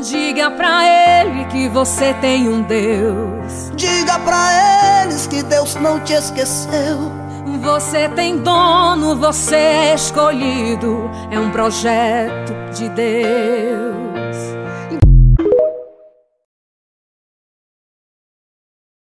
Diga pra ele que você tem um Deus. Diga pra eles que Deus não te esqueceu. Você tem dono, você é escolhido, é um projeto de Deus.